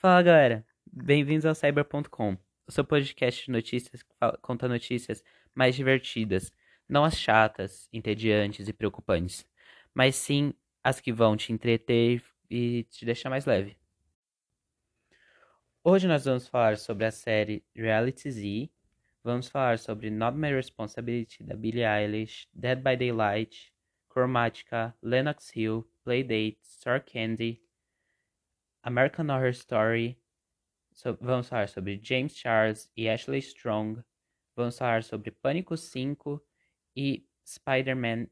Fala galera, bem-vindos ao Cyber.com, o seu podcast de notícias que conta notícias mais divertidas, não as chatas, entediantes e preocupantes, mas sim as que vão te entreter e te deixar mais leve. Hoje nós vamos falar sobre a série Reality Z, vamos falar sobre Not My Responsibility da Billie Eilish, Dead by Daylight, Chromatica, Lennox Hill, Playdate, Star Candy, American Horror Story. So, vamos falar sobre James Charles e Ashley Strong. Vamos falar sobre Pânico 5 e Spider-Man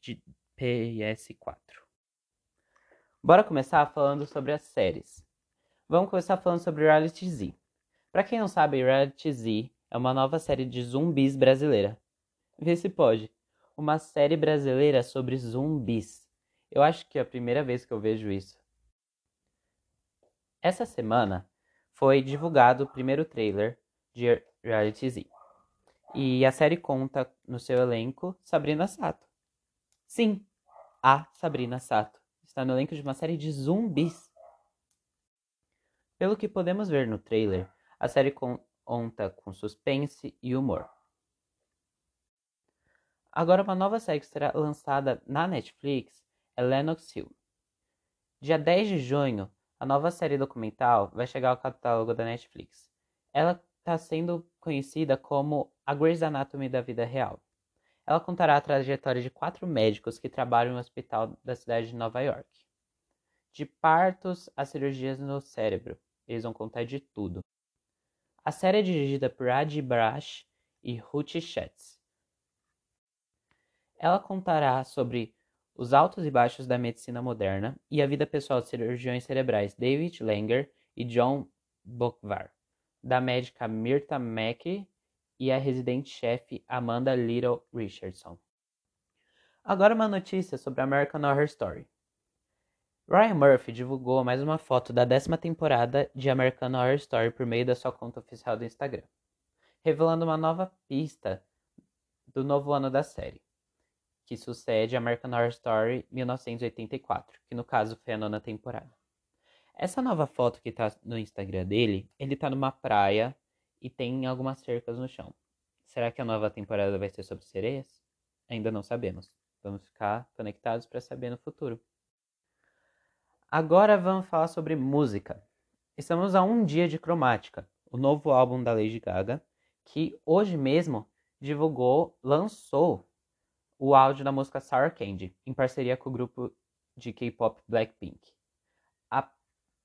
de PS4. Bora começar falando sobre as séries. Vamos começar falando sobre Reality Z. Para quem não sabe, Reality Z é uma nova série de zumbis brasileira. Vê se pode. Uma série brasileira sobre zumbis. Eu acho que é a primeira vez que eu vejo isso. Essa semana foi divulgado o primeiro trailer de Reality Z. E a série conta no seu elenco Sabrina Sato. Sim, a Sabrina Sato está no elenco de uma série de zumbis. Pelo que podemos ver no trailer, a série conta com suspense e humor. Agora, uma nova série que será lançada na Netflix é Lennox Hill. Dia 10 de junho, a nova série documental vai chegar ao catálogo da Netflix. Ela está sendo conhecida como a Grey's Anatomy da vida real. Ela contará a trajetória de quatro médicos que trabalham em um hospital da cidade de Nova York. De partos a cirurgias no cérebro, eles vão contar de tudo. A série é dirigida por Adi Brash e Ruth Schatz. Ela contará sobre os altos e baixos da medicina moderna e a vida pessoal de cirurgiões cerebrais David Langer e John Bokvar, da médica Mirta Mackey e a residente-chefe Amanda Little Richardson. Agora uma notícia sobre American Horror Story. Ryan Murphy divulgou mais uma foto da décima temporada de American Horror Story por meio da sua conta oficial do Instagram, revelando uma nova pista do novo ano da série que sucede American Horror Story 1984, que no caso foi a nona temporada. Essa nova foto que tá no Instagram dele, ele tá numa praia e tem algumas cercas no chão. Será que a nova temporada vai ser sobre sereias? Ainda não sabemos. Vamos ficar conectados para saber no futuro. Agora vamos falar sobre música. Estamos a um dia de Cromática, o novo álbum da Lady Gaga, que hoje mesmo divulgou, lançou o áudio da música Sour Candy, em parceria com o grupo de K-pop Blackpink. A,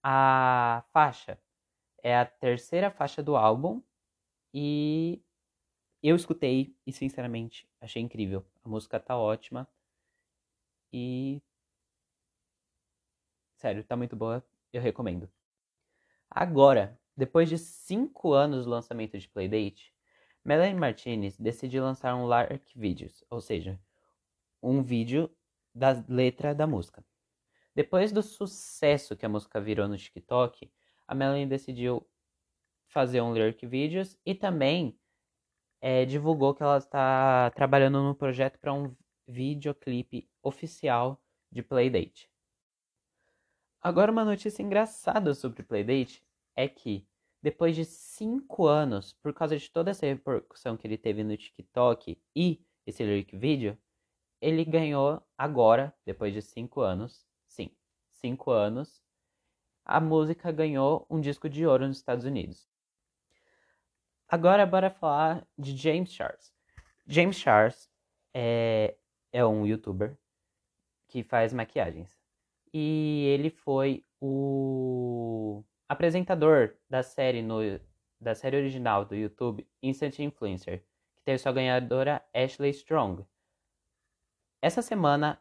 a faixa é a terceira faixa do álbum e eu escutei e sinceramente achei incrível. A música tá ótima e sério, tá muito boa, eu recomendo. Agora, depois de cinco anos do lançamento de Playdate, Melanie Martinez decidiu lançar um Lark Videos, ou seja, um vídeo da letra da música. Depois do sucesso que a música virou no TikTok, a Melanie decidiu fazer um lyric videos e também é, divulgou que ela está trabalhando no projeto para um videoclipe oficial de Playdate. Agora uma notícia engraçada sobre Playdate é que depois de cinco anos, por causa de toda essa repercussão que ele teve no TikTok e esse lyric video, ele ganhou agora, depois de cinco anos, sim, cinco anos, a música ganhou um disco de ouro nos Estados Unidos. Agora bora falar de James Charles. James Charles é, é um youtuber que faz maquiagens. E ele foi o apresentador da série no, da série original do YouTube Instant Influencer, que teve sua ganhadora Ashley Strong. Essa semana,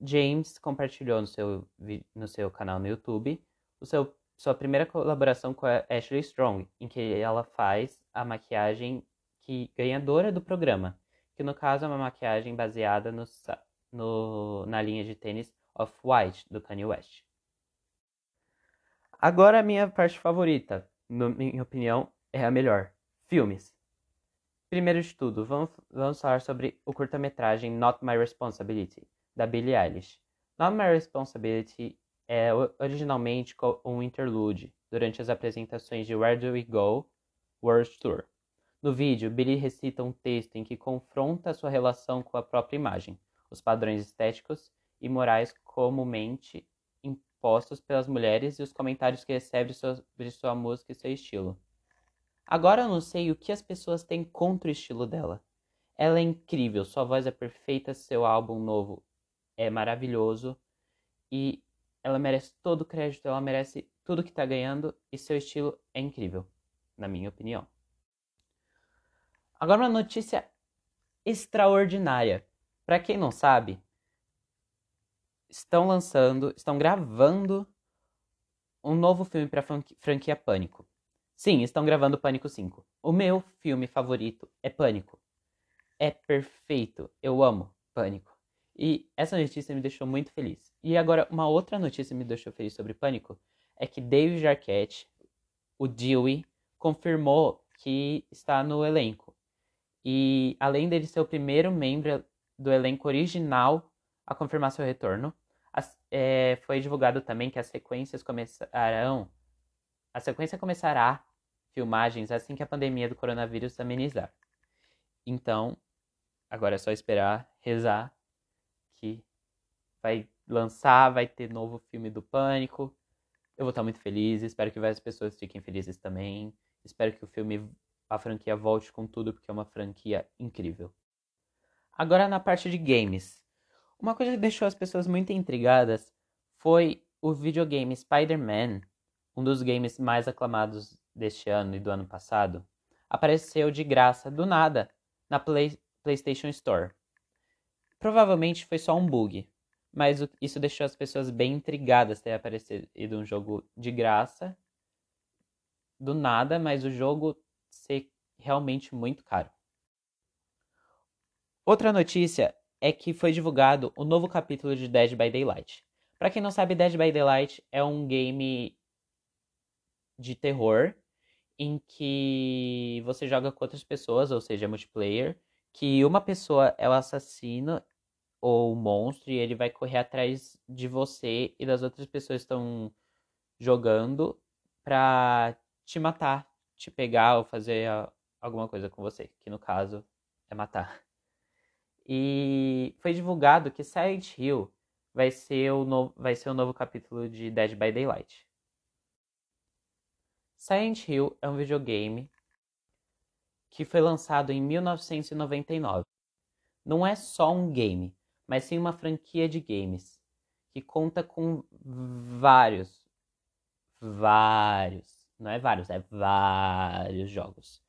James compartilhou no seu, no seu canal no YouTube o seu, sua primeira colaboração com a Ashley Strong, em que ela faz a maquiagem que ganhadora do programa, que no caso é uma maquiagem baseada no, no, na linha de tênis Off-White do Kanye West. Agora a minha parte favorita, na minha opinião, é a melhor. Filmes. Primeiro de tudo, vamos, vamos falar sobre o curta-metragem Not My Responsibility, da Billie Eilish. Not My Responsibility é originalmente um interlude durante as apresentações de Where Do We Go World Tour. No vídeo, Billy recita um texto em que confronta sua relação com a própria imagem, os padrões estéticos e morais comumente impostos pelas mulheres e os comentários que recebe sobre sua música e seu estilo. Agora eu não sei o que as pessoas têm contra o estilo dela. Ela é incrível, sua voz é perfeita, seu álbum novo é maravilhoso e ela merece todo o crédito, ela merece tudo que tá ganhando e seu estilo é incrível, na minha opinião. Agora uma notícia extraordinária. Para quem não sabe, estão lançando, estão gravando um novo filme para franquia Pânico. Sim, estão gravando Pânico 5. O meu filme favorito é Pânico. É perfeito. Eu amo Pânico. E essa notícia me deixou muito feliz. E agora, uma outra notícia me deixou feliz sobre Pânico é que David Arquette, o Dewey, confirmou que está no elenco. E além dele ser o primeiro membro do elenco original a confirmar seu retorno, é, foi divulgado também que as sequências começarão. A sequência começará filmagens assim que a pandemia do coronavírus amenizar. Então, agora é só esperar, rezar que vai lançar, vai ter novo filme do Pânico. Eu vou estar muito feliz, espero que várias pessoas fiquem felizes também. Espero que o filme, a franquia volte com tudo, porque é uma franquia incrível. Agora na parte de games. Uma coisa que deixou as pessoas muito intrigadas foi o videogame Spider-Man, um dos games mais aclamados deste ano e do ano passado, apareceu de graça do nada na Play PlayStation Store. Provavelmente foi só um bug, mas isso deixou as pessoas bem intrigadas ter aparecido um jogo de graça do nada, mas o jogo ser realmente muito caro. Outra notícia é que foi divulgado o novo capítulo de Dead by Daylight. Para quem não sabe, Dead by Daylight é um game de terror em que você joga com outras pessoas, ou seja, multiplayer, que uma pessoa é o assassino ou o monstro e ele vai correr atrás de você e das outras pessoas que estão jogando pra te matar, te pegar ou fazer alguma coisa com você, que no caso é matar. E foi divulgado que Silent Hill vai ser o novo, vai ser o novo capítulo de Dead by Daylight. Silent Hill é um videogame que foi lançado em 1999. Não é só um game, mas sim uma franquia de games que conta com vários, vários, não é vários, é vários jogos.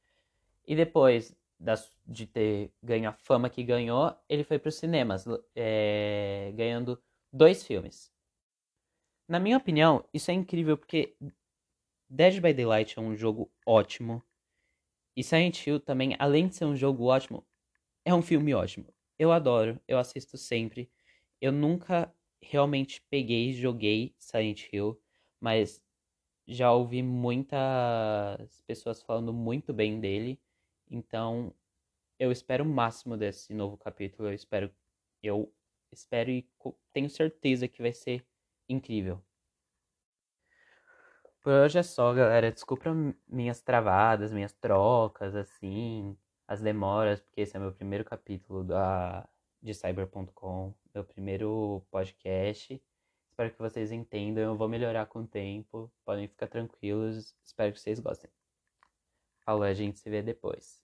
E depois das, de ter ganho a fama que ganhou, ele foi para os cinemas, é, ganhando dois filmes. Na minha opinião, isso é incrível porque Dead by Daylight é um jogo ótimo. E Silent Hill também, além de ser um jogo ótimo, é um filme ótimo. Eu adoro, eu assisto sempre. Eu nunca realmente peguei e joguei Silent Hill, mas já ouvi muitas pessoas falando muito bem dele. Então, eu espero o máximo desse novo capítulo. Eu espero, eu espero e tenho certeza que vai ser incrível. Por hoje é só, galera. Desculpa minhas travadas, minhas trocas, assim, as demoras, porque esse é meu primeiro capítulo da, de Cyber.com, meu primeiro podcast. Espero que vocês entendam, eu vou melhorar com o tempo. Podem ficar tranquilos, espero que vocês gostem. Falou, a gente se vê depois.